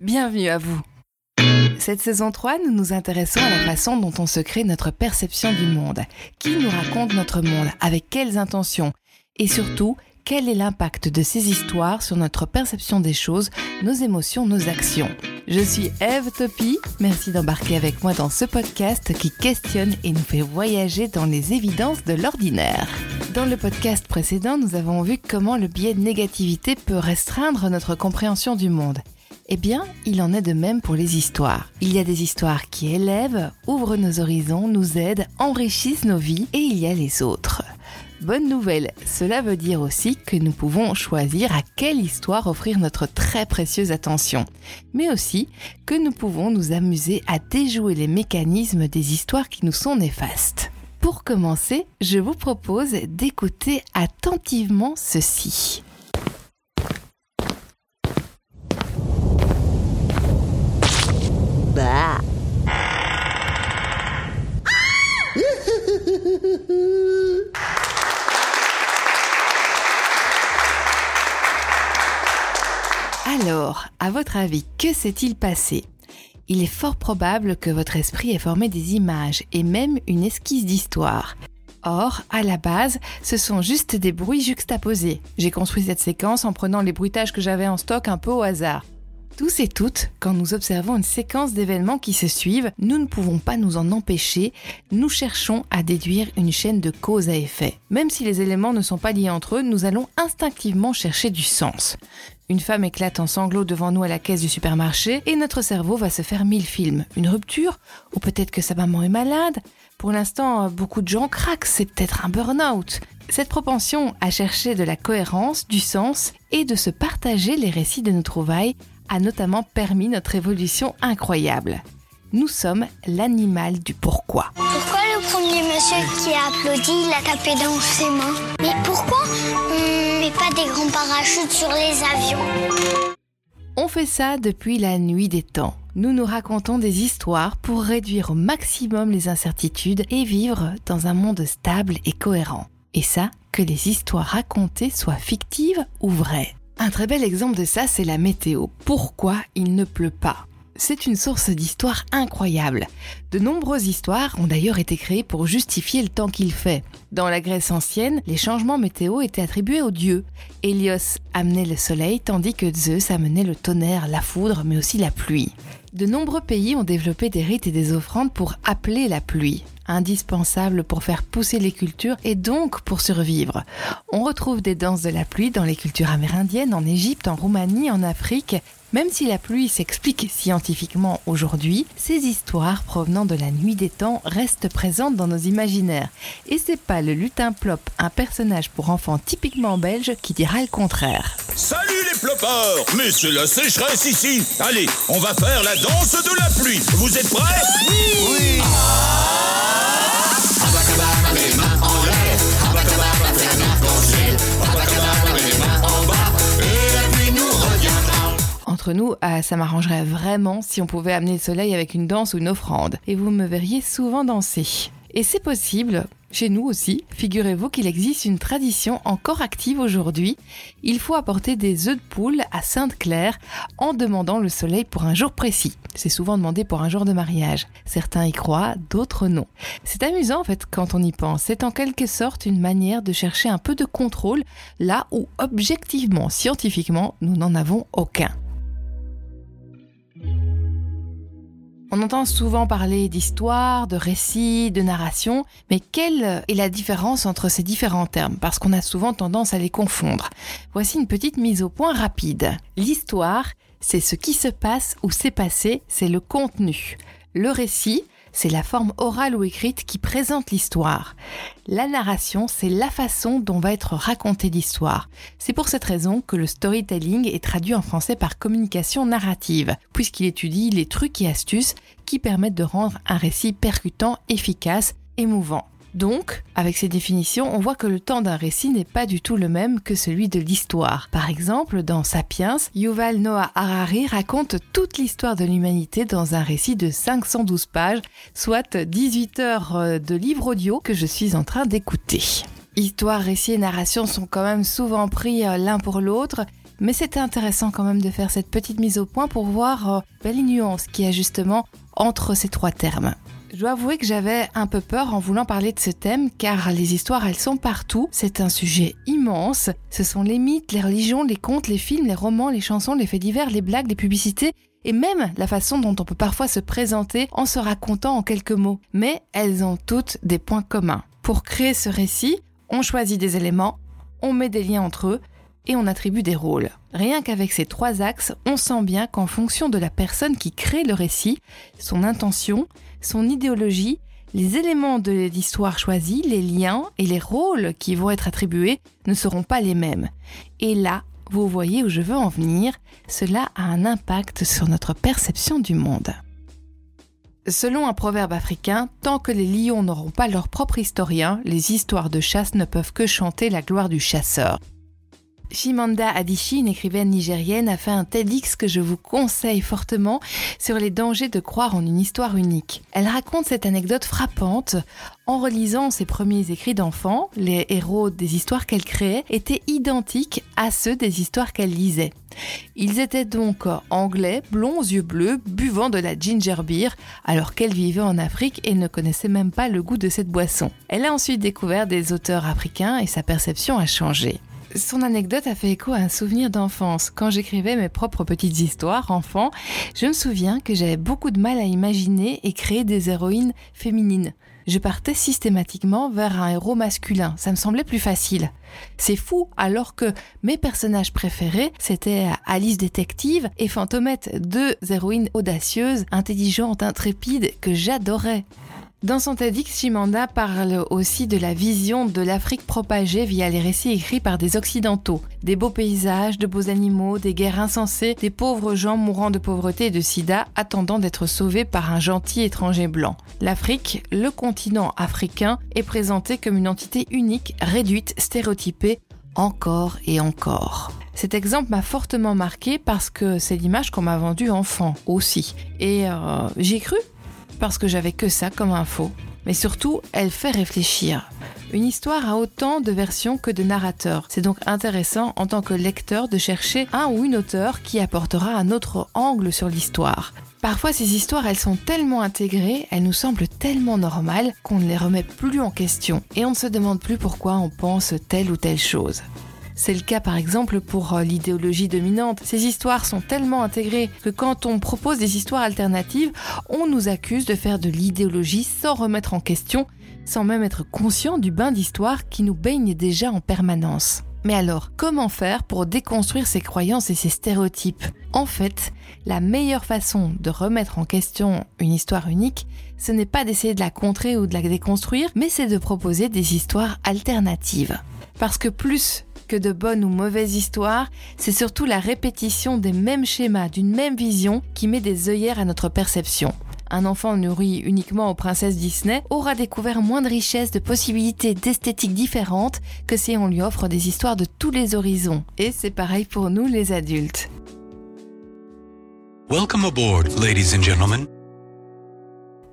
bienvenue à vous. Cette saison 3, nous nous intéressons à la façon dont on se crée notre perception du monde. Qui nous raconte notre monde? Avec quelles intentions? Et surtout, quel est l'impact de ces histoires sur notre perception des choses, nos émotions, nos actions? Je suis Eve Topi, merci d'embarquer avec moi dans ce podcast qui questionne et nous fait voyager dans les évidences de l'ordinaire. Dans le podcast précédent, nous avons vu comment le biais de négativité peut restreindre notre compréhension du monde. Eh bien, il en est de même pour les histoires. Il y a des histoires qui élèvent, ouvrent nos horizons, nous aident, enrichissent nos vies, et il y a les autres. Bonne nouvelle, cela veut dire aussi que nous pouvons choisir à quelle histoire offrir notre très précieuse attention, mais aussi que nous pouvons nous amuser à déjouer les mécanismes des histoires qui nous sont néfastes. Pour commencer, je vous propose d'écouter attentivement ceci. Alors, à votre avis, que s'est-il passé? Il est fort probable que votre esprit ait formé des images et même une esquisse d'histoire. Or, à la base, ce sont juste des bruits juxtaposés. J'ai construit cette séquence en prenant les bruitages que j'avais en stock un peu au hasard. Tous et toutes, quand nous observons une séquence d'événements qui se suivent, nous ne pouvons pas nous en empêcher, nous cherchons à déduire une chaîne de cause à effet. Même si les éléments ne sont pas liés entre eux, nous allons instinctivement chercher du sens. Une femme éclate en sanglots devant nous à la caisse du supermarché et notre cerveau va se faire mille films. Une rupture? Ou peut-être que sa maman est malade? Pour l'instant, beaucoup de gens craquent, c'est peut-être un burn-out. Cette propension à chercher de la cohérence, du sens et de se partager les récits de nos trouvailles a notamment permis notre évolution incroyable. Nous sommes l'animal du pourquoi. Pourquoi le premier monsieur qui a applaudi, il a tapé dans ses mains Mais pourquoi on met pas des grands parachutes sur les avions On fait ça depuis la nuit des temps. Nous nous racontons des histoires pour réduire au maximum les incertitudes et vivre dans un monde stable et cohérent. Et ça, que les histoires racontées soient fictives ou vraies. Un très bel exemple de ça, c'est la météo. Pourquoi il ne pleut pas? C'est une source d'histoires incroyable. De nombreuses histoires ont d'ailleurs été créées pour justifier le temps qu'il fait. Dans la Grèce ancienne, les changements météo étaient attribués aux dieux. Hélios amenait le soleil tandis que Zeus amenait le tonnerre, la foudre, mais aussi la pluie. De nombreux pays ont développé des rites et des offrandes pour appeler la pluie indispensable pour faire pousser les cultures et donc pour survivre. On retrouve des danses de la pluie dans les cultures amérindiennes, en Égypte, en Roumanie, en Afrique. Même si la pluie s'explique scientifiquement aujourd'hui, ces histoires provenant de la nuit des temps restent présentes dans nos imaginaires. Et c'est pas le lutin plop, un personnage pour enfants typiquement belge, qui dira le contraire. Salut les plopeurs Mais c'est la sécheresse ici Allez, on va faire la danse de la pluie Vous êtes prêts? Oui, Nous, ah, ça m'arrangerait vraiment si on pouvait amener le soleil avec une danse ou une offrande. Et vous me verriez souvent danser. Et c'est possible, chez nous aussi, figurez-vous qu'il existe une tradition encore active aujourd'hui. Il faut apporter des œufs de poule à Sainte-Claire en demandant le soleil pour un jour précis. C'est souvent demandé pour un jour de mariage. Certains y croient, d'autres non. C'est amusant en fait quand on y pense. C'est en quelque sorte une manière de chercher un peu de contrôle là où objectivement, scientifiquement, nous n'en avons aucun. On entend souvent parler d'histoire, de récit, de narration, mais quelle est la différence entre ces différents termes? Parce qu'on a souvent tendance à les confondre. Voici une petite mise au point rapide. L'histoire, c'est ce qui se passe ou s'est passé, c'est le contenu. Le récit, c'est la forme orale ou écrite qui présente l'histoire. La narration, c'est la façon dont va être racontée l'histoire. C'est pour cette raison que le storytelling est traduit en français par communication narrative, puisqu'il étudie les trucs et astuces qui permettent de rendre un récit percutant, efficace, émouvant. Donc, avec ces définitions, on voit que le temps d'un récit n'est pas du tout le même que celui de l'histoire. Par exemple, dans Sapiens, Yuval Noah Harari raconte toute l'histoire de l'humanité dans un récit de 512 pages, soit 18 heures euh, de livre audio que je suis en train d'écouter. Histoire, récit et narration sont quand même souvent pris euh, l'un pour l'autre, Mais c'était intéressant quand même de faire cette petite mise au point pour voir euh, les nuances qu'il y a justement entre ces trois termes. Je dois avouer que j'avais un peu peur en voulant parler de ce thème car les histoires elles sont partout, c'est un sujet immense, ce sont les mythes, les religions, les contes, les films, les romans, les chansons, les faits divers, les blagues, les publicités et même la façon dont on peut parfois se présenter en se racontant en quelques mots. Mais elles ont toutes des points communs. Pour créer ce récit, on choisit des éléments, on met des liens entre eux et on attribue des rôles. Rien qu'avec ces trois axes, on sent bien qu'en fonction de la personne qui crée le récit, son intention, son idéologie, les éléments de l'histoire choisis, les liens et les rôles qui vont être attribués ne seront pas les mêmes. Et là, vous voyez où je veux en venir, cela a un impact sur notre perception du monde. Selon un proverbe africain, tant que les lions n'auront pas leur propre historien, les histoires de chasse ne peuvent que chanter la gloire du chasseur. Shimanda Adichie, une écrivaine nigérienne, a fait un TEDx que je vous conseille fortement sur les dangers de croire en une histoire unique. Elle raconte cette anecdote frappante. En relisant ses premiers écrits d'enfants, les héros des histoires qu'elle créait étaient identiques à ceux des histoires qu'elle lisait. Ils étaient donc anglais, blonds, yeux bleus, buvant de la ginger beer, alors qu'elle vivait en Afrique et ne connaissait même pas le goût de cette boisson. Elle a ensuite découvert des auteurs africains et sa perception a changé. Son anecdote a fait écho à un souvenir d'enfance. Quand j'écrivais mes propres petites histoires, enfant, je me souviens que j'avais beaucoup de mal à imaginer et créer des héroïnes féminines. Je partais systématiquement vers un héros masculin, ça me semblait plus facile. C'est fou, alors que mes personnages préférés, c'était Alice Détective et Fantomette, deux héroïnes audacieuses, intelligentes, intrépides, que j'adorais. Dans son TEDx, Chimanda parle aussi de la vision de l'Afrique propagée via les récits écrits par des Occidentaux. Des beaux paysages, de beaux animaux, des guerres insensées, des pauvres gens mourant de pauvreté et de sida attendant d'être sauvés par un gentil étranger blanc. L'Afrique, le continent africain, est présenté comme une entité unique, réduite, stéréotypée, encore et encore. Cet exemple m'a fortement marqué parce que c'est l'image qu'on m'a vendue enfant aussi. Et euh, j'y ai cru parce que j'avais que ça comme info. Mais surtout, elle fait réfléchir. Une histoire a autant de versions que de narrateurs. C'est donc intéressant en tant que lecteur de chercher un ou une auteur qui apportera un autre angle sur l'histoire. Parfois, ces histoires, elles sont tellement intégrées, elles nous semblent tellement normales qu'on ne les remet plus en question et on ne se demande plus pourquoi on pense telle ou telle chose. C'est le cas par exemple pour euh, l'idéologie dominante. Ces histoires sont tellement intégrées que quand on propose des histoires alternatives, on nous accuse de faire de l'idéologie sans remettre en question, sans même être conscient du bain d'histoire qui nous baigne déjà en permanence. Mais alors, comment faire pour déconstruire ces croyances et ces stéréotypes? En fait, la meilleure façon de remettre en question une histoire unique, ce n'est pas d'essayer de la contrer ou de la déconstruire, mais c'est de proposer des histoires alternatives. Parce que plus que de bonnes ou mauvaises histoires, c'est surtout la répétition des mêmes schémas, d'une même vision qui met des œillères à notre perception. Un enfant nourri uniquement aux princesses Disney aura découvert moins de richesses, de possibilités, d'esthétiques différentes que si on lui offre des histoires de tous les horizons. Et c'est pareil pour nous les adultes. Welcome aboard, ladies and gentlemen.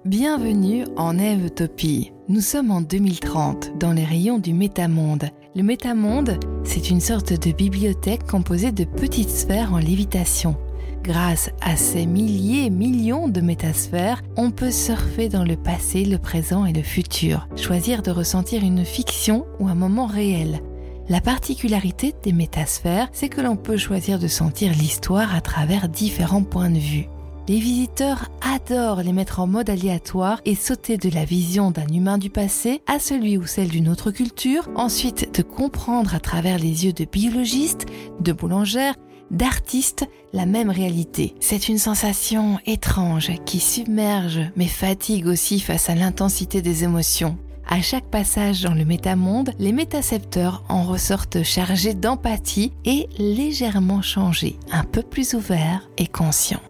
Bienvenue en Eve-Topie. Nous sommes en 2030, dans les rayons du métamonde. Le métamonde, c'est une sorte de bibliothèque composée de petites sphères en lévitation. Grâce à ces milliers, millions de métasphères, on peut surfer dans le passé, le présent et le futur, choisir de ressentir une fiction ou un moment réel. La particularité des métasphères, c'est que l'on peut choisir de sentir l'histoire à travers différents points de vue. Les visiteurs adorent les mettre en mode aléatoire et sauter de la vision d'un humain du passé à celui ou celle d'une autre culture, ensuite de comprendre à travers les yeux de biologistes, de boulangères, d'artistes la même réalité. C'est une sensation étrange qui submerge mais fatigue aussi face à l'intensité des émotions. À chaque passage dans le métamonde, les métacepteurs en ressortent chargés d'empathie et légèrement changés, un peu plus ouverts et conscients.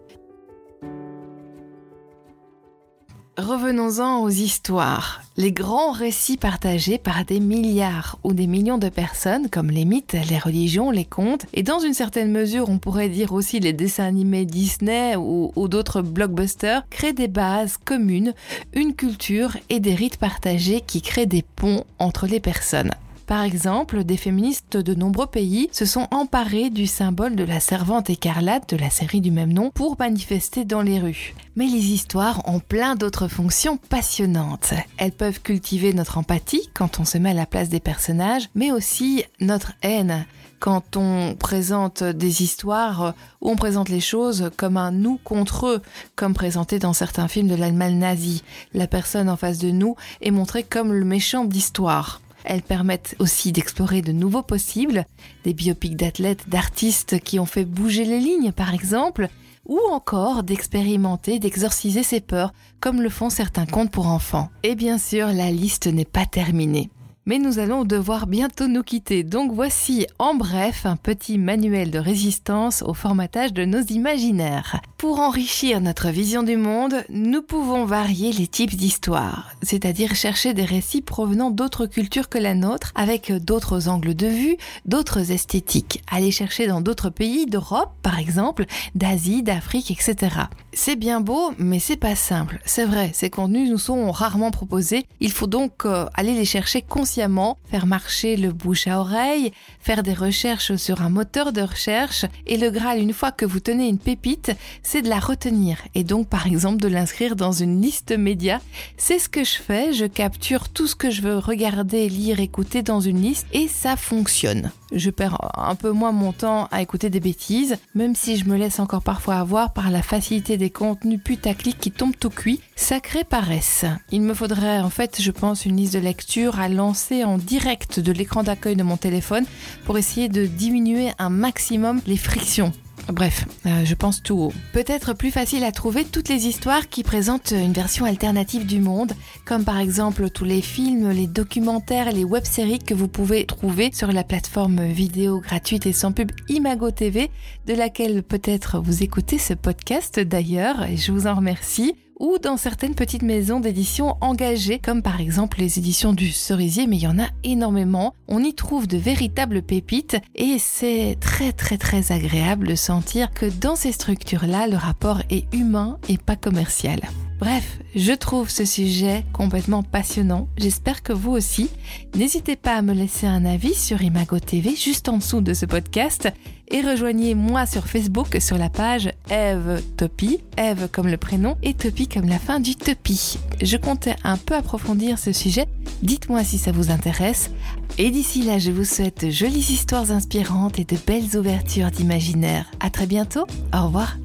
Revenons-en aux histoires. Les grands récits partagés par des milliards ou des millions de personnes, comme les mythes, les religions, les contes, et dans une certaine mesure on pourrait dire aussi les dessins animés Disney ou, d'autres blockbusters, créent des bases communes, une culture et des rites partagés qui créent des ponts entre les personnes. Par exemple, des féministes de nombreux pays se sont emparés du symbole de la servante écarlate de la série du même nom pour manifester dans les rues. Mais les histoires ont plein d'autres fonctions passionnantes. Elles peuvent cultiver notre empathie quand on se met à la place des personnages, mais aussi notre haine quand on présente des histoires où on présente les choses comme un nous contre eux, comme présenté dans certains films de l'Allemagne nazie. La personne en face de nous est montrée comme le méchant d'histoire. Elles permettent aussi d'explorer de nouveaux possibles, des biopics d'athlètes, d'artistes qui ont fait bouger les lignes par exemple, ou encore d'expérimenter, d'exorciser ses peurs, comme le font certains contes pour enfants. Et bien sûr, la liste n'est pas terminée. Mais nous allons devoir bientôt nous quitter, donc voici en bref un petit manuel de résistance au formatage de nos imaginaires. Pour enrichir notre vision du monde, nous pouvons varier les types d'histoires, c'est-à-dire chercher des récits provenant d'autres cultures que la nôtre, avec d'autres angles de vue, d'autres esthétiques, aller chercher dans d'autres pays d'Europe par exemple, d'Asie, d'Afrique, etc. C'est bien beau, mais c'est pas simple. C'est vrai, ces contenus nous sont rarement proposés, il faut donc euh, aller les chercher consciemment faire marcher le bouche à oreille, faire des recherches sur un moteur de recherche, et le Graal, une fois que vous tenez une pépite, c'est de la retenir, et donc par exemple de l'inscrire dans une liste média. C'est ce que je fais, je capture tout ce que je veux regarder, lire, écouter dans une liste, et ça fonctionne. Je perds un peu moins mon temps à écouter des bêtises, même si je me laisse encore parfois avoir par la facilité des contenus putaclic qui tombent tout cuit, sacré paresse. Il me faudrait en fait, je pense, une liste de lecture à en direct de l'écran d'accueil de mon téléphone pour essayer de diminuer un maximum les frictions. Bref, euh, je pense tout haut. Peut-être plus facile à trouver toutes les histoires qui présentent une version alternative du monde, comme par exemple tous les films, les documentaires, les web-séries que vous pouvez trouver sur la plateforme vidéo gratuite et sans pub Imago TV, de laquelle peut-être vous écoutez ce podcast d'ailleurs, et je vous en remercie ou dans certaines petites maisons d'édition engagées, comme par exemple les éditions du Cerisier, mais il y en a énormément. On y trouve de véritables pépites et c'est très très très agréable de sentir que dans ces structures-là, le rapport est humain et pas commercial. Bref, je trouve ce sujet complètement passionnant. J'espère que vous aussi. N'hésitez pas à me laisser un avis sur Imago TV juste en dessous de ce podcast et rejoignez-moi sur Facebook sur la page Eve Topi, Eve comme le prénom et Topi comme la fin du Topi. Je comptais un peu approfondir ce sujet. Dites-moi si ça vous intéresse. Et d'ici là, je vous souhaite de jolies histoires inspirantes et de belles ouvertures d'imaginaire. À très bientôt. Au revoir.